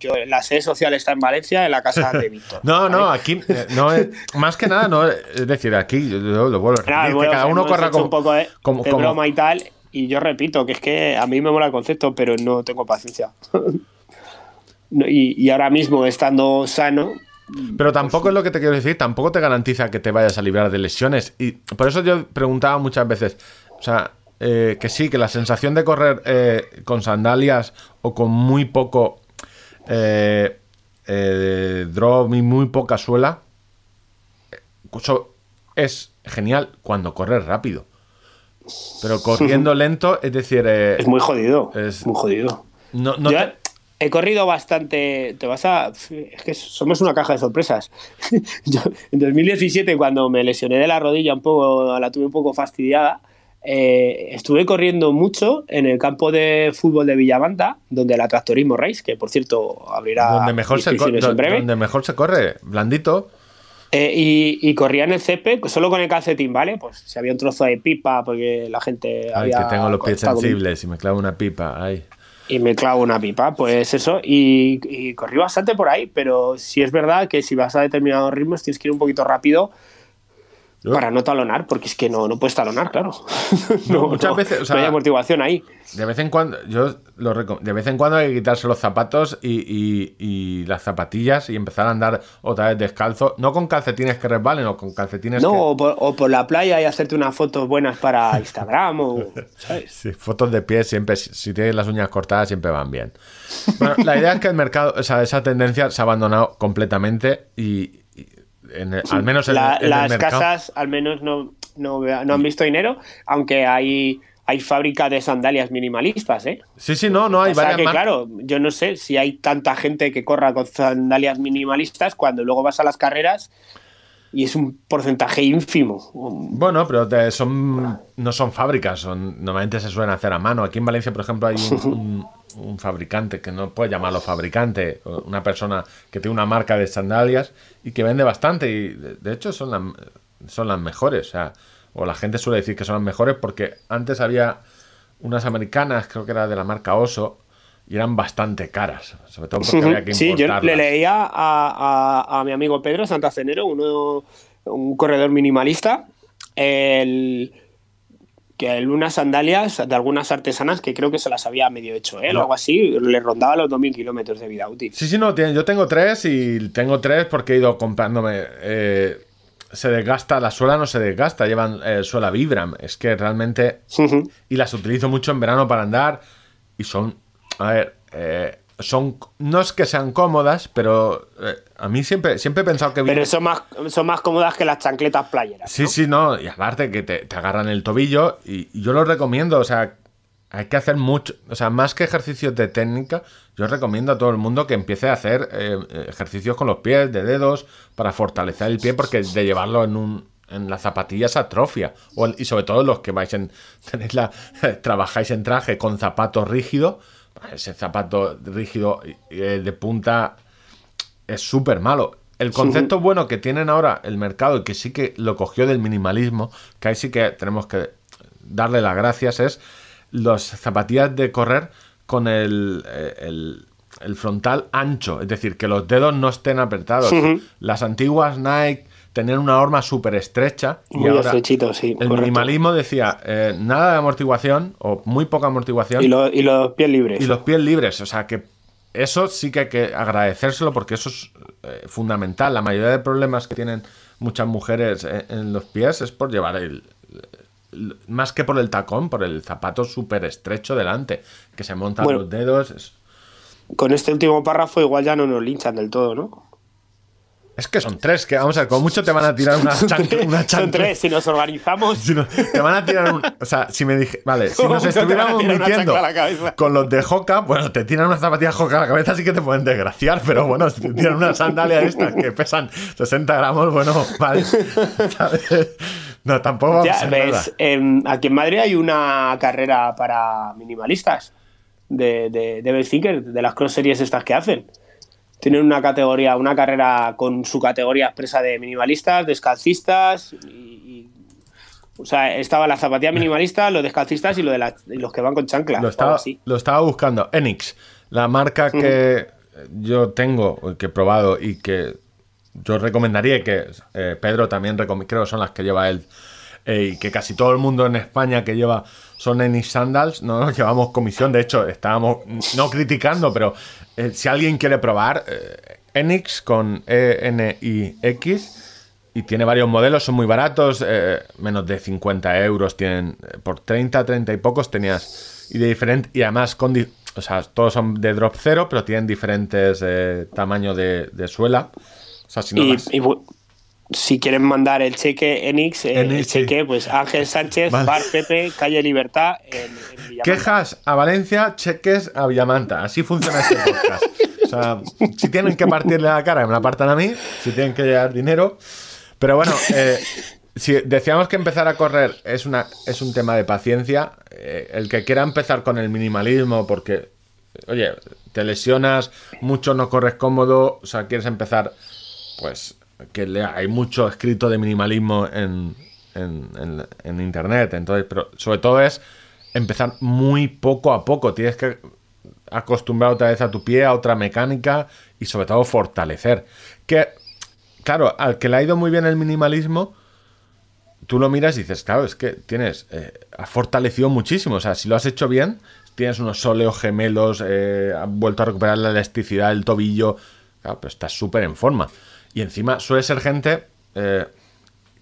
Speaker 3: yo, la sede social está en Valencia, en la casa de <laughs> Víctor.
Speaker 2: no, no, aquí, eh, no, más que nada, no, es decir, aquí, lo vuelvo a repetir, que cada uno corra
Speaker 3: como, un poco de, como, broma y tal, y yo repito que es que a mí me mola el concepto, pero no tengo paciencia. <laughs> y, y, ahora mismo, estando sano.
Speaker 2: Pero tampoco es lo que te quiero decir, tampoco te garantiza que te vayas a librar de lesiones. Y por eso yo preguntaba muchas veces, o sea, eh, que sí, que la sensación de correr eh, con sandalias o con muy poco eh, drop y muy poca suela es genial cuando corres rápido. Pero <laughs> corriendo lento, es decir...
Speaker 3: es muy jodido. Es muy jodido.
Speaker 2: No,
Speaker 3: He corrido bastante. Te vas a. Es que somos una caja de sorpresas. <laughs> Yo, en 2017, cuando me lesioné de la rodilla un poco, la tuve un poco fastidiada, eh, estuve corriendo mucho en el campo de fútbol de Villamanta, donde la Tractorismo Race, que por cierto abrirá
Speaker 2: donde mejor, se, donde mejor se corre, blandito.
Speaker 3: Eh, y, corría en el césped solo con el calcetín, ¿vale? Pues si había un trozo de pipa, porque la gente.
Speaker 2: Ay, que tengo los pies sensibles y me clavo una pipa. Ay.
Speaker 3: Y me clavo una pipa, pues eso. Y, y corrí bastante por ahí, pero sí es verdad que si vas a determinados ritmos tienes que ir un poquito rápido para no talonar, porque es que no, no puedes talonar, claro. <laughs> <laughs>
Speaker 2: No, muchas veces, o sea,
Speaker 3: no hay amortiguación ahí.
Speaker 2: De vez en cuando, yo lo de vez en cuando hay que quitarse los zapatos y, las zapatillas y empezar a andar otra vez descalzo, no con calcetines que resbalen o con calcetines
Speaker 3: no,
Speaker 2: que...
Speaker 3: o, por, o por la playa y hacerte unas fotos buenas para <laughs> Instagram o, ¿sabes?
Speaker 2: Sí, fotos de pies siempre, si tienes las uñas cortadas siempre van bien. Bueno, la idea es que el mercado, o sea, esa tendencia se ha abandonado completamente y, al menos en,
Speaker 3: las casas al menos no, no, han visto dinero, aunque hay hay fábrica de sandalias minimalistas, ¿eh?
Speaker 2: Sí, sí, no, no hay
Speaker 3: o sea que, claro, yo no sé si hay tanta gente que corra con sandalias minimalistas cuando luego vas a las carreras y es un porcentaje ínfimo.
Speaker 2: Bueno, pero son no son fábricas, son normalmente se suelen hacer a mano. Aquí en Valencia, por ejemplo, hay un, <laughs> un fabricante, que no puede llamarlo fabricante, una persona que tiene una marca de sandalias y que vende bastante y de, hecho son, las son las mejores. O, sea, o la gente suele decir que son las mejores porque antes había unas americanas, creo que era de la marca Oso, y eran bastante caras, sobre todo porque había que
Speaker 3: Sí, yo le leía a, a, a mi amigo Pedro Santacenero, uno, un corredor minimalista, el que unas sandalias de algunas artesanas que creo que se las había medio hecho él ¿eh? o algo así, le rondaba los 2.000 kilómetros de vida útil.
Speaker 2: Sí, sí, no, yo tengo tres y tengo tres porque he ido comprándome. Eh, se desgasta, la suela no se desgasta, llevan eh, suela Vibram. Es que realmente. Y las utilizo mucho en verano para andar y son. A ver, son no es que sean cómodas, pero eh, a mí siempre, siempre he pensado que...
Speaker 3: Pero son más, son más cómodas que las chancletas playeras.
Speaker 2: Sí, sí, no, y aparte que te, agarran el tobillo y, yo lo recomiendo, o sea, hay que hacer mucho, o sea, más que ejercicios de técnica, yo recomiendo a todo el mundo que empiece a hacer eh, ejercicios con los pies, de dedos, para fortalecer el pie, porque de llevarlo en un, en las zapatillas atrofia. y sobre todo los que vais en. <laughs> Tenéis la, <laughs> trabajáis en traje con zapatos rígidos ese zapato rígido de punta es súper malo. El concepto bueno que tienen ahora el mercado y que sí que lo cogió del minimalismo, que ahí sí que tenemos que darle las gracias, es las zapatillas de correr con el, eh, frontal ancho, es decir, que los dedos no estén apretados. Las antiguas Nike tener una horma súper estrecha.
Speaker 3: y ahora sí,
Speaker 2: El minimalismo decía eh, nada de amortiguación o muy poca amortiguación.
Speaker 3: Y, los pies libres.
Speaker 2: Y los pies libres. O sea que eso sí que hay que agradecérselo porque eso es eh, fundamental. La mayoría de problemas que tienen muchas mujeres en, los pies es por llevar el, más que por el tacón, por el zapato súper estrecho delante, que se montan
Speaker 3: Bueno.
Speaker 2: los dedos. Es,
Speaker 3: Con este último párrafo igual ya no nos linchan del todo, ¿no?
Speaker 2: Es que son tres, que vamos a ver, con mucho te van a tirar una chancla. Una
Speaker 3: Son
Speaker 2: chancla-
Speaker 3: tres, si nos organizamos.
Speaker 2: Si no, te van a tirar un. O sea, si me dije. Vale, si
Speaker 3: ¿Cómo
Speaker 2: nos
Speaker 3: a
Speaker 2: estuviéramos metiendo
Speaker 3: a
Speaker 2: con los de Hoka, bueno, te tiran una zapatilla Hoka a la cabeza, sí que te pueden desgraciar, pero bueno, si te tiran una sandalia estas que pesan 60 gramos, bueno, vale. ¿Sabes? <laughs> No, tampoco va a
Speaker 3: Ya,
Speaker 2: nada.
Speaker 3: ves, em, aquí en Madrid hay una carrera para minimalistas de, de, de Belfinger, de las cross series estas que hacen. Tienen una categoría, una carrera con su categoría expresa de minimalistas, descalcistas y, y- o sea, estaba la zapatilla minimalista, los descalcistas y, lo de la- y los que van con chancla.
Speaker 2: Lo estaba, lo estaba buscando. Enix, la marca que yo tengo, que he probado y que yo recomendaría que eh, Pedro también creo que son las que lleva él y que casi todo el mundo en España que lleva son Enix Sandals, no nos llevamos comisión, de hecho estábamos no criticando, pero eh, si alguien quiere probar eh, Enix con E-N-I-X y tiene varios modelos, son muy baratos, eh, menos de 50 euros, tienen por 30, 30 y pocos tenías y de diferente y además con di- o sea, todos son de drop cero, pero tienen diferentes tamaños de, de suela. O sea, si no
Speaker 3: Y,
Speaker 2: las-
Speaker 3: y, bu- si quieren mandar el cheque Enix, eh, el
Speaker 2: sí.
Speaker 3: cheque, pues Ángel <laughs> Sánchez,
Speaker 2: Vale.
Speaker 3: Bar Pepe, Calle Libertad, en, en Villamanta.
Speaker 2: Quejas a Valencia, cheques a Villamanta. Así funciona este podcast. O sea, si tienen que partirle la cara, me la partan a mí. Si tienen que llevar dinero. Pero bueno, eh, si decíamos que empezar a correr es, una, es un tema de paciencia, eh, el que quiera empezar con el minimalismo, porque, oye, te lesionas, mucho no corres cómodo, o sea, quieres empezar, pues, que hay mucho escrito de minimalismo en, en- internet, entonces, pero sobre todo es empezar muy poco a poco, tienes que acostumbrar otra vez a tu pie, a otra mecánica y sobre todo fortalecer. Que, claro, al que le ha ido muy bien el minimalismo, tú lo miras y dices, claro, es que tienes, eh, has fortalecido muchísimo, o sea, si lo has hecho bien, tienes unos sóleos gemelos, eh, vuelto a recuperar la elasticidad del tobillo, claro, pero estás súper en forma. Y encima suele ser gente eh,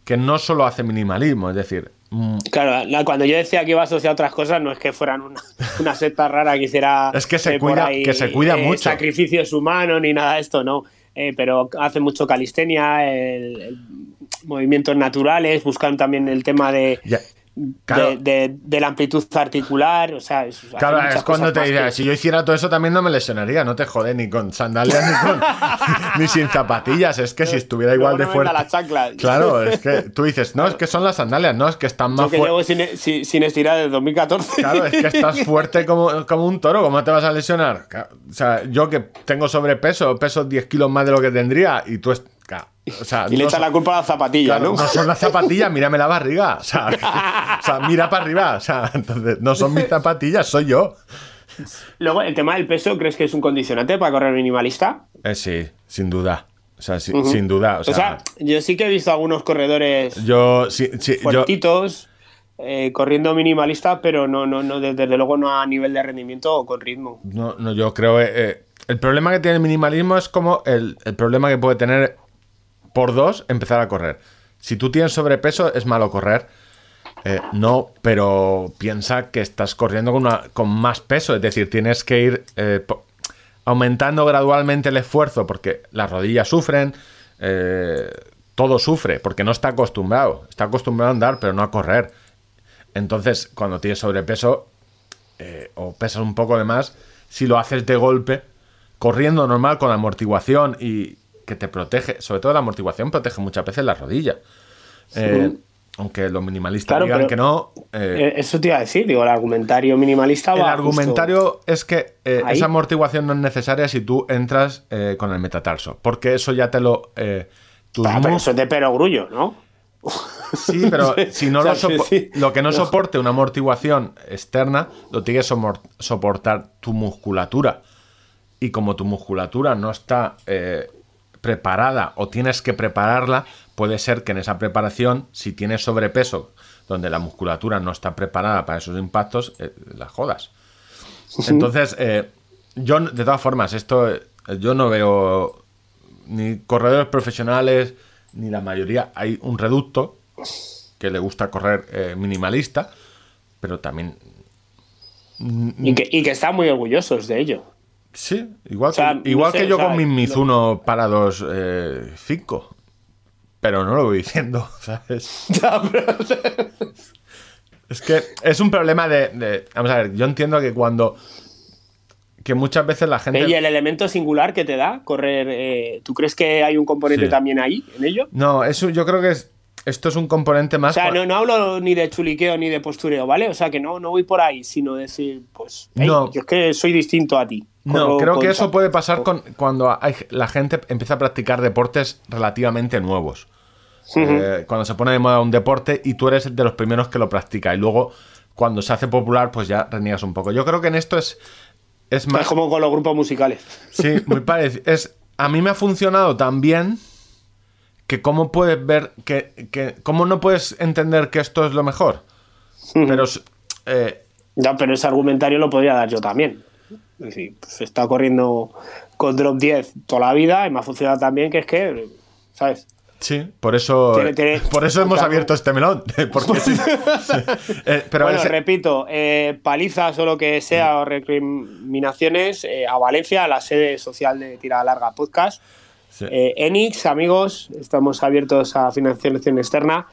Speaker 2: que no solo hace minimalismo, es decir, mm,
Speaker 3: Claro, la- cuando yo decía que iba a otras cosas, no es que fueran una, <laughs> una secta rara que hiciera.
Speaker 2: Es que se
Speaker 3: por
Speaker 2: cuida- que se cuida mucho.
Speaker 3: Sacrificios humanos ni nada de esto, no. Eh, pero hacen mucho calistenia, el- el- movimientos naturales, buscan también el tema de,
Speaker 2: claro,
Speaker 3: de- de la amplitud articular. O sea, es,
Speaker 2: Claro, es cuando te
Speaker 3: que-
Speaker 2: si yo hiciera todo eso también no me lesionaría, no te jode ni con sandalias ni con <laughs> <laughs> ni sin zapatillas, es que si estuviera igual de fuerte.
Speaker 3: la chancla.
Speaker 2: Claro, <laughs> es que tú dices, no, es que son las sandalias, no, es que están
Speaker 3: Yo
Speaker 2: más
Speaker 3: que llevo
Speaker 2: fuertes.
Speaker 3: sin, sin- sin estirar desde 2014.
Speaker 2: Claro, es que estás fuerte como, como un toro, ¿cómo te vas a lesionar? O sea, yo que tengo sobrepeso, peso 10 kilos más de lo que tendría y tú... O sea,
Speaker 3: y le
Speaker 2: no
Speaker 3: echan
Speaker 2: son-
Speaker 3: la culpa a la zapatilla,
Speaker 2: Claro,
Speaker 3: ¿no?
Speaker 2: no son las zapatillas, mírame la barriga. O sea, <laughs> o sea, mira para arriba. O sea, entonces, no son mis zapatillas, soy yo.
Speaker 3: Luego, el tema del peso, ¿crees que es un condicionante para correr minimalista?
Speaker 2: Eh, sí, sin duda. O sea, si- sin duda. O
Speaker 3: O
Speaker 2: sea,
Speaker 3: yo sí que he visto algunos corredores
Speaker 2: yo, sí, sí, yo,
Speaker 3: fuertitos eh, corriendo minimalista, pero no, no, no, desde luego no a nivel de rendimiento o con ritmo.
Speaker 2: no, no, yo creo. eh, eh, el problema que tiene el minimalismo es como el, el problema que puede tener por dos empezar a correr. Si tú tienes sobrepeso, es malo correr. Eh, no, pero piensa que estás corriendo con, más peso, es decir, tienes que ir eh, aumentando gradualmente el esfuerzo porque las rodillas sufren, eh, todo sufre porque no está acostumbrado, está acostumbrado a andar pero no a correr. Entonces, cuando tienes sobrepeso o pesas un poco de más, si lo haces de golpe, corriendo normal con amortiguación y que te protege, sobre todo la amortiguación protege muchas veces la rodilla. Eh, aunque los minimalistas
Speaker 3: Claro,
Speaker 2: digan que no. eh,
Speaker 3: Eh, Eso te iba a decir, digo, el argumentario minimalista
Speaker 2: el
Speaker 3: va
Speaker 2: argumentario es que eh, esa amortiguación no es necesaria si tú entras eh, con el metatarso, porque eso ya te lo... tus
Speaker 3: Ah, pero eso es de perogrullo, ¿no?
Speaker 2: Sí, <laughs> pero si no
Speaker 3: O sea,
Speaker 2: lo,
Speaker 3: sí, sí.
Speaker 2: lo que no, soporte una amortiguación externa, lo tiene que soportar tu musculatura. Y como tu musculatura no está preparada o tienes que prepararla, puede ser que en esa preparación, si tienes sobrepeso, donde la musculatura no está preparada para esos impactos, eh, la jodas. Entonces, eh, yo, de todas formas, esto eh, yo no veo ni corredores profesionales, ni la mayoría. Hay un reducto, que le gusta correr eh, minimalista, pero también
Speaker 3: Y que, y que están muy orgullosos de ello.
Speaker 2: Sí, igual,
Speaker 3: O sea,
Speaker 2: que, igual
Speaker 3: no sé,
Speaker 2: que yo
Speaker 3: o sea,
Speaker 2: con mis Mizuno parados 5. pero no lo voy diciendo, <laughs> ¿sabes? <laughs> Es que es un problema de, de- Vamos a ver, yo entiendo que cuando. Que muchas veces la gente.
Speaker 3: ¿Y el elemento singular que te da correr? eh, ¿Tú crees que hay un componente
Speaker 2: Sí.
Speaker 3: también ahí, en ello?
Speaker 2: No, eso yo creo que es. Esto es un componente más.
Speaker 3: O sea, no, no hablo ni de chuliqueo ni de postureo, ¿vale? O sea, que no, no voy por ahí, sino decir, pues, hey,
Speaker 2: No.
Speaker 3: yo es que soy distinto a ti.
Speaker 2: No, creo que eso puede pasar con, cuando hay- la gente empieza a practicar deportes relativamente nuevos. Eh, cuando se pone de moda un deporte y tú eres de los primeros que lo practica. Y luego, cuando se hace popular, pues ya reniegas un poco. Yo creo que en esto es, es
Speaker 3: Es
Speaker 2: más.
Speaker 3: como con los grupos musicales.
Speaker 2: Sí, muy <laughs> parecido. Es, a mí me ha funcionado tan bien que cómo puedes ver que, que cómo no puedes entender que esto es lo mejor. Pero es- eh,
Speaker 3: pero ese argumentario lo podría dar yo también. Es decir, pues he estado corriendo con Drop 10 toda la vida y me ha funcionado tan bien que es que, ¿sabes?
Speaker 2: sí, por eso
Speaker 3: Tiene- tiene- <laughs>
Speaker 2: por eso hemos
Speaker 3: claro.
Speaker 2: abierto este melón. <laughs> Porque sí. Sí. Eh, pero
Speaker 3: bueno,
Speaker 2: ese-
Speaker 3: repito, eh, palizas o lo que sea, o recriminaciones eh, a Valencia, a la sede social de Tirada Larga Podcast.
Speaker 2: sí.
Speaker 3: Eh, Enix, amigos, estamos abiertos a financiación externa.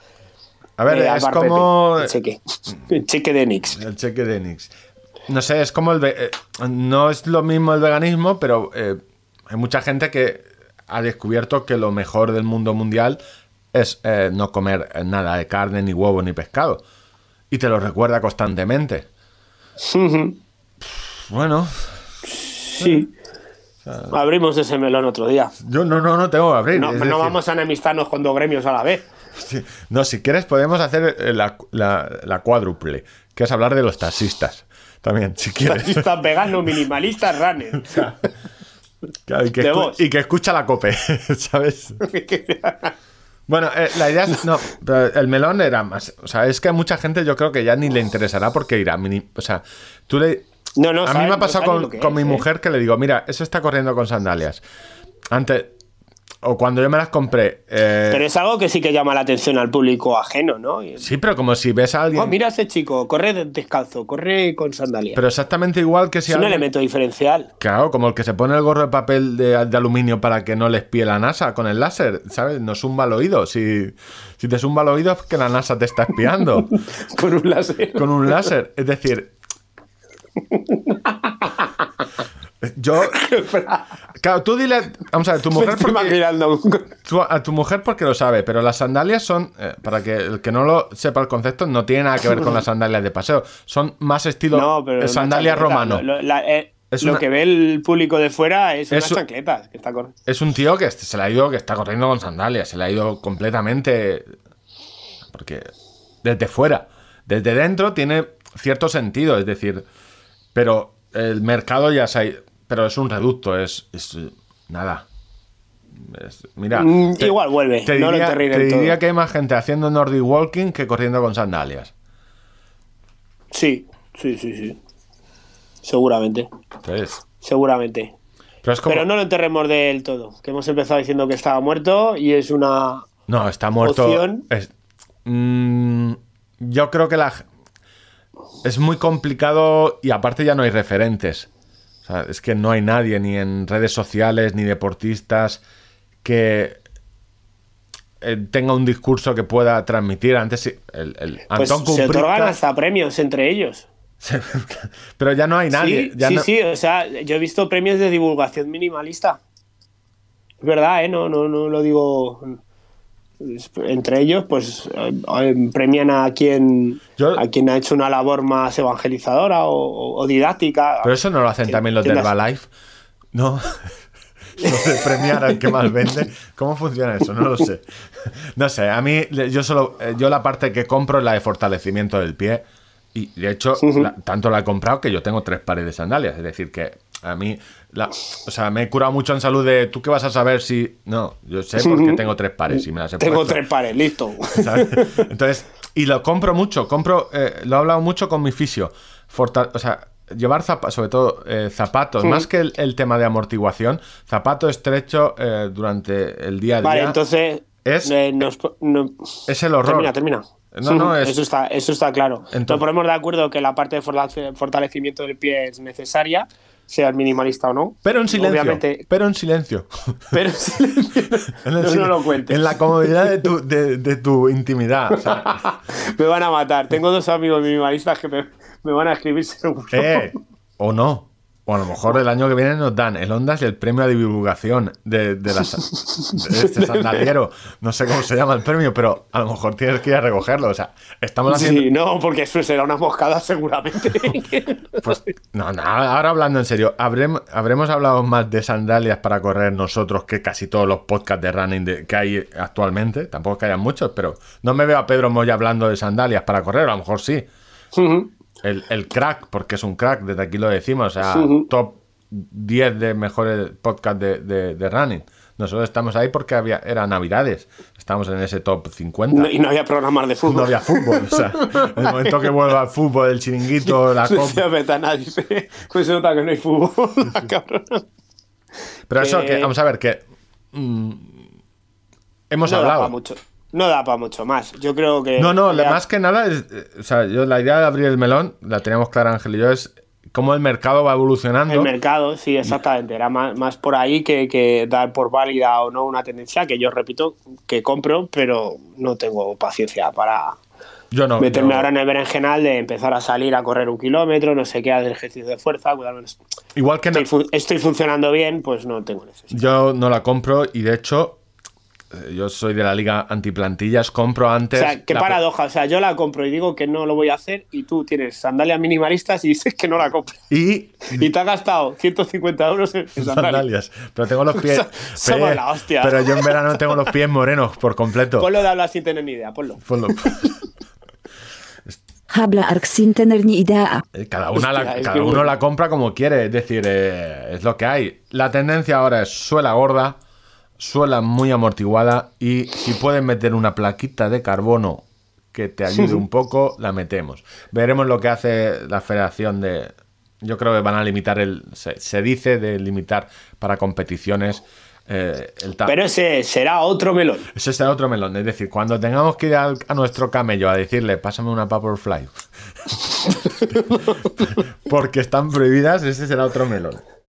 Speaker 2: a ver, es como
Speaker 3: Pepe, el cheque. <laughs> El cheque de Enix.
Speaker 2: el cheque de Nix. No sé, es como el ve- eh, no es lo mismo el veganismo, pero eh, hay mucha gente que ha descubierto que lo mejor del mundo mundial es eh, no comer nada de carne, ni huevo, ni pescado. Y te lo recuerda constantemente. Bueno,
Speaker 3: Sí. Abrimos ese melón otro día.
Speaker 2: yo no, no, no tengo que abrir.
Speaker 3: No,
Speaker 2: es
Speaker 3: no
Speaker 2: decir,
Speaker 3: vamos a enemistarnos con dos gremios a la vez.
Speaker 2: No, si quieres podemos hacer la, la- la cuádruple, que es hablar de los taxistas. También, si quieres.
Speaker 3: Taxistas veganos, minimalistas, runner. <laughs>
Speaker 2: Y, que
Speaker 3: De
Speaker 2: escu-
Speaker 3: vos.
Speaker 2: y que escucha la cope, <laughs> ¿sabes? Bueno, eh, la idea es. No, pero el melón era más. O sea, es que a mucha gente yo creo que ya ni le interesará porque irá. mini- o sea, tú le.
Speaker 3: No, no,
Speaker 2: a mí
Speaker 3: sabe-
Speaker 2: me ha pasado con, con
Speaker 3: es,
Speaker 2: mi
Speaker 3: ¿eh?
Speaker 2: mujer que le digo, mira, eso está corriendo con sandalias. Antes. O cuando yo me las compré. eh,
Speaker 3: Pero es algo que sí que llama la atención al público ajeno, ¿no?
Speaker 2: Sí, pero como si ves a alguien.
Speaker 3: Oh, mira ese chico, corre de- descalzo, corre con sandalias.
Speaker 2: Pero exactamente igual que si
Speaker 3: es un elemento diferencial.
Speaker 2: Claro, como el que se pone el gorro de papel de, de aluminio para que no le espíe la NASA con el láser, ¿sabes? No zumba el oído. Si, si te zumba el oído es que la NASA te está espiando <laughs>
Speaker 3: Con un láser.
Speaker 2: con un láser. Es decir... <laughs> Yo... <laughs> Claro, tú dile... Vamos a ver, tu mujer... Porque, a tu mujer porque lo sabe, pero las sandalias son... eh, para que el que no lo sepa el concepto, no tiene nada que ver con las sandalias de paseo. Son más estilo
Speaker 3: No, pero.
Speaker 2: sandalia romano.
Speaker 3: Lo, la- eh,
Speaker 2: Es
Speaker 3: lo
Speaker 2: una-
Speaker 3: que ve el público de fuera es unas
Speaker 2: Es un-
Speaker 3: chancletas. Que está cor-
Speaker 2: Es un tío que se le ha ido, que está corriendo con sandalias, se le ha ido completamente. Porque desde fuera, desde dentro tiene cierto sentido, es decir, pero el mercado ya se ha ido- Pero es un reducto, es. es, eh, nada. Es- mira.
Speaker 3: Mm, igual vuelve,
Speaker 2: Te
Speaker 3: no lo
Speaker 2: diría, te diría que hay más gente haciendo Nordic Walking que corriendo con sandalias.
Speaker 3: Sí, sí, sí, sí. Seguramente. Seguramente.
Speaker 2: pero es como.
Speaker 3: Pero no lo enterremos del todo. Que hemos empezado diciendo que estaba muerto y es una.
Speaker 2: No, está muerto.
Speaker 3: Opción.
Speaker 2: Es- Mm, yo creo que la. Es muy complicado y aparte ya no hay referentes. Sea, es que no hay nadie, ni en redes sociales, ni deportistas, que eh, tenga un discurso que pueda transmitir. Antes el, el
Speaker 3: Pues
Speaker 2: Antón
Speaker 3: se otorgan hasta premios entre ellos. <laughs>
Speaker 2: Pero ya no hay nadie.
Speaker 3: sí,
Speaker 2: ya
Speaker 3: sí,
Speaker 2: no-
Speaker 3: sí, o sea, yo he visto premios de divulgación minimalista. Es verdad, ¿eh? No, no, no lo digo. Entre ellos, pues eh, eh, premian a quien,
Speaker 2: Yo-
Speaker 3: a quien ha hecho una labor más evangelizadora o, didáctica.
Speaker 2: Pero eso no lo hacen también los de Herbalife. No. <laughs> De premiar al que más vende. ¿Cómo funciona eso? No lo sé. No sé, a mí, yo solo, eh, yo la parte que compro es la de fortalecimiento del pie. Y de hecho, la- tanto la he comprado que yo tengo tres pares de sandalias. Es decir, que a mí, la- o sea, me he curado mucho en salud de tú qué vas a saber si. No, yo sé porque tengo tres pares y me las he
Speaker 3: Tengo
Speaker 2: puesto.
Speaker 3: tres pares, listo. <laughs>
Speaker 2: ¿sabes? Entonces, y lo compro mucho, compro, eh, lo he hablado mucho con mi fisio. Forta- o sea, llevar zapatos, sobre todo eh, zapatos, más que el, el tema de amortiguación, zapato estrecho eh, durante el día a día.
Speaker 3: Vale, entonces.
Speaker 2: Es-
Speaker 3: eh, nos no-
Speaker 2: es el horror.
Speaker 3: Termina, termina.
Speaker 2: No, no, es,
Speaker 3: eso, está, eso está claro.
Speaker 2: Entonces-
Speaker 3: Nos ponemos de acuerdo que la parte de fortalecimiento del pie es necesaria, seas minimalista o no.
Speaker 2: pero en silencio.
Speaker 3: Obviamente,
Speaker 2: Pero en silencio. <laughs>
Speaker 3: pero en silencio. <laughs>
Speaker 2: En
Speaker 3: no, lo cuentes.
Speaker 2: En la comodidad de tu, de, de tu intimidad. o sea, <laughs>
Speaker 3: me van a matar. Tengo dos amigos minimalistas que me, me van a escribir seguro.
Speaker 2: eh, o no. O a lo mejor el año que viene nos dan el Ondas y el premio a divulgación de, de, las- <laughs> de este sandaliero. No sé cómo se llama el premio, pero a lo mejor tienes que ir a recogerlo. O sea, estamos haciendo.
Speaker 3: Sí, no, porque eso será una moscada seguramente. <laughs>
Speaker 2: Pues, no, no, ahora hablando en serio, ¿habremos, habremos hablado más de sandalias para correr nosotros que casi todos los podcasts de running de- que hay actualmente. Tampoco es que haya muchos, pero no me veo a Pedro Moya hablando de sandalias para correr, a lo mejor sí.
Speaker 3: Ujú.
Speaker 2: El, el crack, porque es un crack, desde aquí lo decimos, o sea, top 10 de mejores podcasts de, de- de running. Nosotros estamos ahí porque había, era Navidades, estamos en ese top 50.
Speaker 3: No- y no había programas de fútbol.
Speaker 2: No había fútbol, o sea, el momento que vuelva al fútbol, el chiringuito, la copa.
Speaker 3: Pues se nota que no hay fútbol, <laughs> cabrón.
Speaker 2: Pero eso,
Speaker 3: Eh,
Speaker 2: que vamos a ver, que mm, hemos
Speaker 3: No
Speaker 2: hablado.
Speaker 3: mucho. No da para mucho más. Yo creo que.
Speaker 2: No, no, más que nada es, eh, o sea, yo la idea de abrir el melón, la teníamos clara Ángel y yo, es cómo el mercado va evolucionando.
Speaker 3: El mercado, sí, exactamente. Era más, más por ahí que, que dar por válida o no una tendencia que yo repito que compro, pero no tengo paciencia para
Speaker 2: yo no.
Speaker 3: meterme
Speaker 2: yo-
Speaker 3: ahora en el berenjenal de empezar a salir a correr un kilómetro, no sé qué, hacer ejercicio de fuerza, cuidarme.
Speaker 2: Igual que no-
Speaker 3: Estoy, fu- estoy funcionando bien, pues no tengo necesidad.
Speaker 2: yo no la compro y de hecho, yo soy de la liga antiplantillas, compro
Speaker 3: O
Speaker 2: antes.
Speaker 3: sea, qué paradoja. O sea, yo la compro y digo que no lo voy a hacer y tú tienes sandalias minimalistas y dices que no la compras.
Speaker 2: Y
Speaker 3: Y te has gastado 150 euros en sandalias.
Speaker 2: sandalias. Pero tengo los pies. <laughs>
Speaker 3: Somos la hostia.
Speaker 2: Pero yo en verano tengo los pies morenos por completo.
Speaker 3: Ponlo de hablar sin tener ni idea, ponlo.
Speaker 2: Ponlo. <laughs>
Speaker 1: Habla arc sin tener ni idea.
Speaker 2: Eh, Cada, una
Speaker 3: Hostia,
Speaker 2: cada uno
Speaker 3: bueno.
Speaker 2: la compra como quiere, es decir, eh, es lo que hay. La tendencia ahora es suela gorda, suela muy amortiguada y si pueden meter una plaquita de carbono que te ayude un <laughs> poco, la metemos. Veremos lo que hace la federación de... Yo creo que van a limitar el... Se, se dice de limitar para competiciones eh, el
Speaker 3: Pero ese será otro melón.
Speaker 2: ese será otro melón. Es decir, cuando tengamos que ir a nuestro camello a decirle, pásame una Vaporfly, <laughs> <laughs> porque están prohibidas, ese será otro melón.